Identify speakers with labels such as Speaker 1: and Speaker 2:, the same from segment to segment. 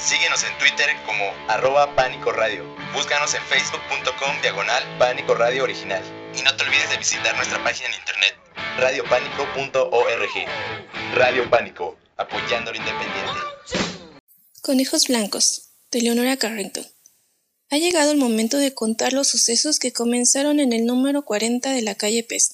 Speaker 1: Síguenos en Twitter como arroba Pánico Radio. Búscanos en facebook.com diagonal Pánico Radio Original. Y no te olvides de visitar nuestra página en internet radiopánico.org. Radio Pánico, apoyando lo independiente.
Speaker 2: Conejos Blancos, de Leonora Carrington. Ha llegado el momento de contar los sucesos que comenzaron en el número 40 de la calle Pest.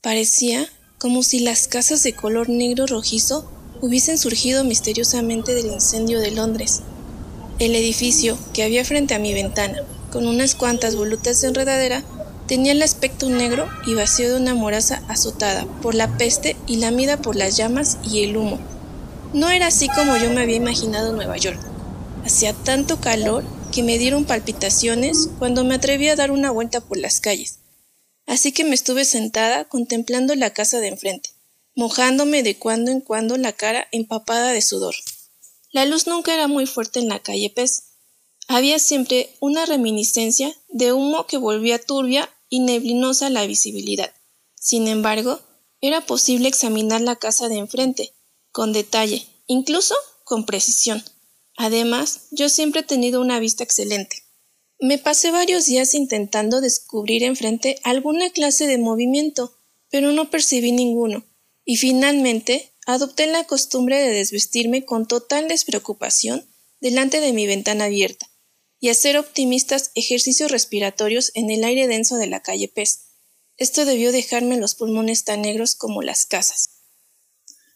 Speaker 2: Parecía como si las casas de color negro rojizo hubiesen surgido misteriosamente del incendio de Londres. El edificio que había frente a mi ventana, con unas cuantas volutas de enredadera, tenía el aspecto negro y vacío de una moraza azotada por la peste y lamida por las llamas y el humo. No era así como yo me había imaginado Nueva York. Hacía tanto calor que me dieron palpitaciones cuando me atreví a dar una vuelta por las calles. Así que me estuve sentada contemplando la casa de enfrente mojándome de cuando en cuando la cara empapada de sudor. La luz nunca era muy fuerte en la calle Pez. Había siempre una reminiscencia de humo que volvía turbia y neblinosa la visibilidad. Sin embargo, era posible examinar la casa de enfrente, con detalle, incluso con precisión. Además, yo siempre he tenido una vista excelente. Me pasé varios días intentando descubrir enfrente alguna clase de movimiento, pero no percibí ninguno y finalmente adopté la costumbre de desvestirme con total despreocupación delante de mi ventana abierta y hacer optimistas ejercicios respiratorios en el aire denso de la calle Pest. Esto debió dejarme los pulmones tan negros como las casas.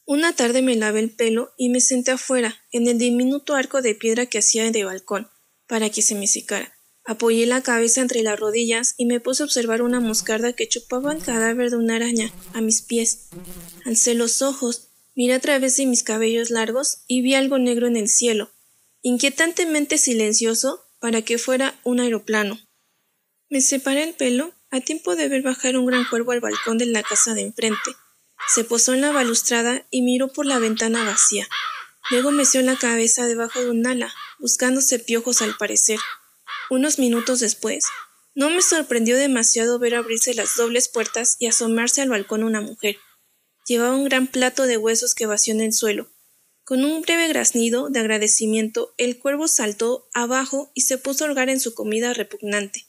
Speaker 2: Una tarde me lavé el pelo y me senté afuera, en el diminuto arco de piedra que hacía de balcón, para que se me secara. Apoyé la cabeza entre las rodillas y me puse a observar una moscarda que chupaba el cadáver de una araña a mis pies. Alcé los ojos, miré a través de mis cabellos largos y vi algo negro en el cielo, inquietantemente silencioso para que fuera un aeroplano. Me separé el pelo a tiempo de ver bajar un gran cuervo al balcón de la casa de enfrente. Se posó en la balustrada y miró por la ventana vacía. Luego meció la cabeza debajo de un ala, buscándose piojos al parecer. Unos minutos después, no me sorprendió demasiado ver abrirse las dobles puertas y asomarse al balcón una mujer. Llevaba un gran plato de huesos que vació en el suelo. Con un breve graznido de agradecimiento, el cuervo saltó abajo y se puso a holgar en su comida repugnante.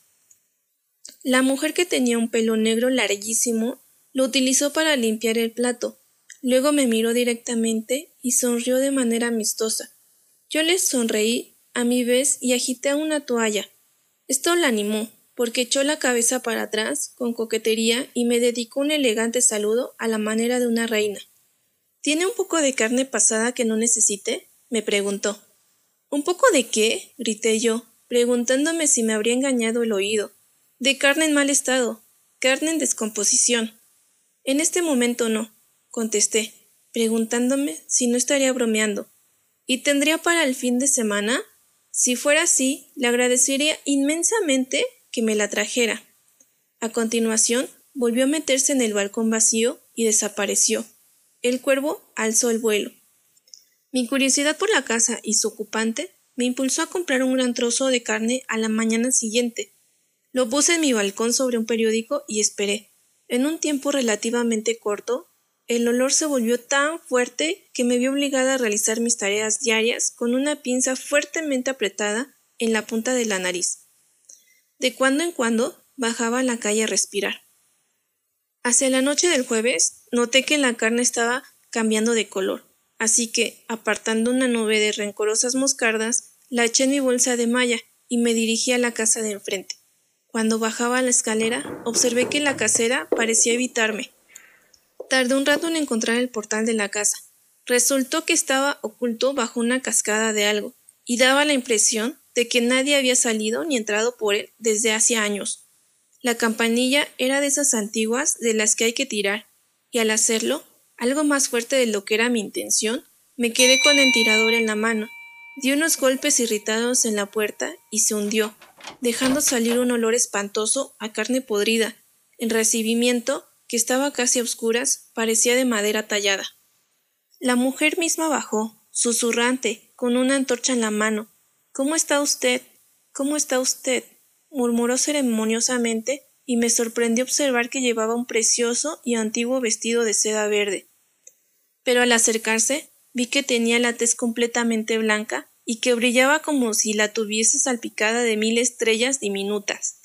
Speaker 2: La mujer que tenía un pelo negro larguísimo lo utilizó para limpiar el plato. Luego me miró directamente y sonrió de manera amistosa. Yo le sonreí a mi vez y agité una toalla. Esto la animó, porque echó la cabeza para atrás con coquetería y me dedicó un elegante saludo a la manera de una reina. ¿Tiene un poco de carne pasada que no necesite? me preguntó. ¿Un poco de qué? grité yo, preguntándome si me habría engañado el oído. De carne en mal estado, carne en descomposición. En este momento no, contesté, preguntándome si no estaría bromeando. ¿Y tendría para el fin de semana? Si fuera así, le agradecería inmensamente que me la trajera. A continuación, volvió a meterse en el balcón vacío y desapareció. El cuervo alzó el vuelo. Mi curiosidad por la casa y su ocupante me impulsó a comprar un gran trozo de carne a la mañana siguiente. Lo puse en mi balcón sobre un periódico y esperé. En un tiempo relativamente corto, el olor se volvió tan fuerte que me vi obligada a realizar mis tareas diarias con una pinza fuertemente apretada en la punta de la nariz. De cuando en cuando bajaba a la calle a respirar. Hacia la noche del jueves noté que la carne estaba cambiando de color, así que, apartando una nube de rencorosas moscardas, la eché en mi bolsa de malla y me dirigí a la casa de enfrente. Cuando bajaba la escalera, observé que la casera parecía evitarme Tardé un rato en encontrar el portal de la casa. Resultó que estaba oculto bajo una cascada de algo, y daba la impresión de que nadie había salido ni entrado por él desde hace años. La campanilla era de esas antiguas de las que hay que tirar, y al hacerlo, algo más fuerte de lo que era mi intención, me quedé con el tirador en la mano. Di unos golpes irritados en la puerta y se hundió, dejando salir un olor espantoso a carne podrida. En recibimiento que estaba casi a oscuras, parecía de madera tallada. La mujer misma bajó, susurrante, con una antorcha en la mano. ¿Cómo está usted? ¿Cómo está usted? murmuró ceremoniosamente y me sorprendió observar que llevaba un precioso y antiguo vestido de seda verde. Pero al acercarse vi que tenía la tez completamente blanca y que brillaba como si la tuviese salpicada de mil estrellas diminutas.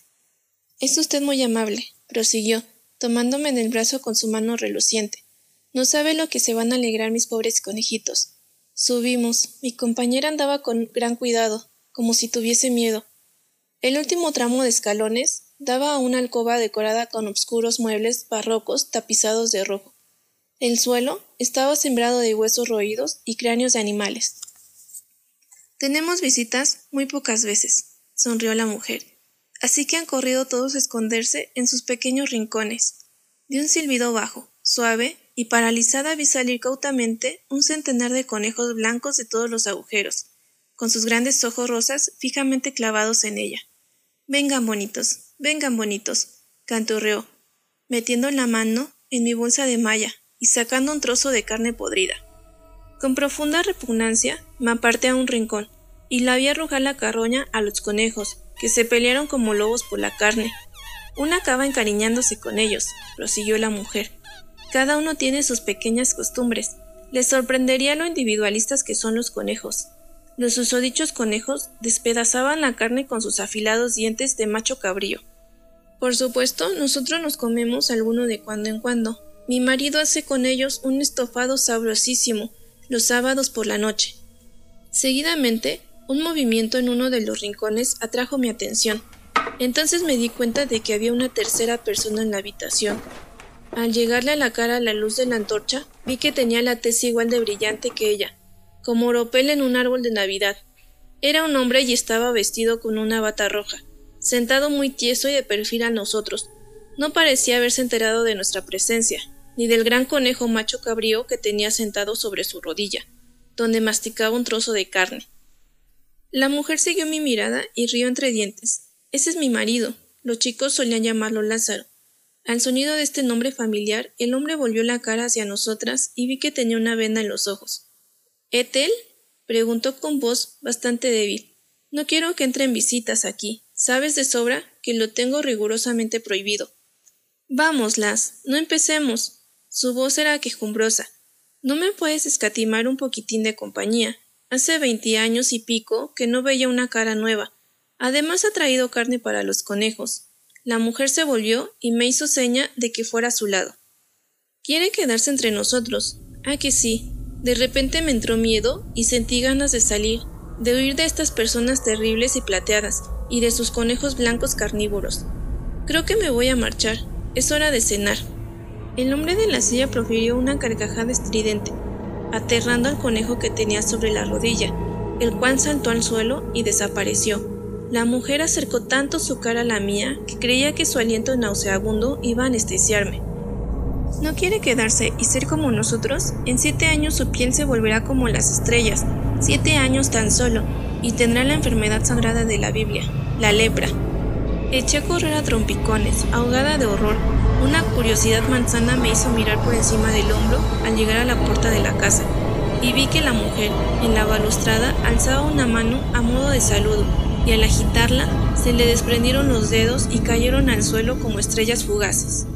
Speaker 2: Es usted muy amable, prosiguió, tomándome en el brazo con su mano reluciente. No sabe lo que se van a alegrar mis pobres conejitos. Subimos. Mi compañera andaba con gran cuidado, como si tuviese miedo. El último tramo de escalones daba a una alcoba decorada con obscuros muebles barrocos tapizados de rojo. El suelo estaba sembrado de huesos roídos y cráneos de animales. Tenemos visitas muy pocas veces, sonrió la mujer así que han corrido todos a esconderse en sus pequeños rincones. De un silbido bajo, suave, y paralizada vi salir cautamente un centenar de conejos blancos de todos los agujeros, con sus grandes ojos rosas fijamente clavados en ella. Vengan bonitos, vengan bonitos, canturreó, metiendo la mano en mi bolsa de malla y sacando un trozo de carne podrida. Con profunda repugnancia me aparté a un rincón y la vi arrojar la carroña a los conejos, que se pelearon como lobos por la carne. Una acaba encariñándose con ellos, prosiguió la mujer. Cada uno tiene sus pequeñas costumbres. Les sorprendería lo individualistas que son los conejos. Los susodichos conejos despedazaban la carne con sus afilados dientes de macho cabrío. Por supuesto, nosotros nos comemos alguno de cuando en cuando. Mi marido hace con ellos un estofado sabrosísimo los sábados por la noche. Seguidamente, un movimiento en uno de los rincones atrajo mi atención. Entonces me di cuenta de que había una tercera persona en la habitación. Al llegarle a la cara la luz de la antorcha, vi que tenía la tez igual de brillante que ella, como oropel en un árbol de Navidad. Era un hombre y estaba vestido con una bata roja, sentado muy tieso y de perfil a nosotros. No parecía haberse enterado de nuestra presencia, ni del gran conejo macho cabrío que tenía sentado sobre su rodilla, donde masticaba un trozo de carne. La mujer siguió mi mirada y rió entre dientes. Ese es mi marido. Los chicos solían llamarlo Lázaro. Al sonido de este nombre familiar, el hombre volvió la cara hacia nosotras y vi que tenía una venda en los ojos. ¿Etel? preguntó con voz bastante débil. No quiero que entren visitas aquí. Sabes de sobra que lo tengo rigurosamente prohibido. Vamos, Las, no empecemos. Su voz era quejumbrosa. ¿No me puedes escatimar un poquitín de compañía? Hace veinte años y pico que no veía una cara nueva. Además ha traído carne para los conejos. La mujer se volvió y me hizo seña de que fuera a su lado. Quiere quedarse entre nosotros. Ah, que sí. De repente me entró miedo y sentí ganas de salir, de huir de estas personas terribles y plateadas, y de sus conejos blancos carnívoros. Creo que me voy a marchar. Es hora de cenar. El hombre de la silla profirió una carcajada estridente aterrando al conejo que tenía sobre la rodilla, el cual saltó al suelo y desapareció. La mujer acercó tanto su cara a la mía que creía que su aliento nauseabundo iba a anestesiarme. ¿No quiere quedarse y ser como nosotros? En siete años su piel se volverá como las estrellas, siete años tan solo, y tendrá la enfermedad sagrada de la Biblia, la lepra. Eché a correr a trompicones, ahogada de horror, una curiosidad manzana me hizo mirar por encima del hombro al llegar a la puerta de la casa, y vi que la mujer, en la balustrada, alzaba una mano a modo de saludo, y al agitarla se le desprendieron los dedos y cayeron al suelo como estrellas fugaces.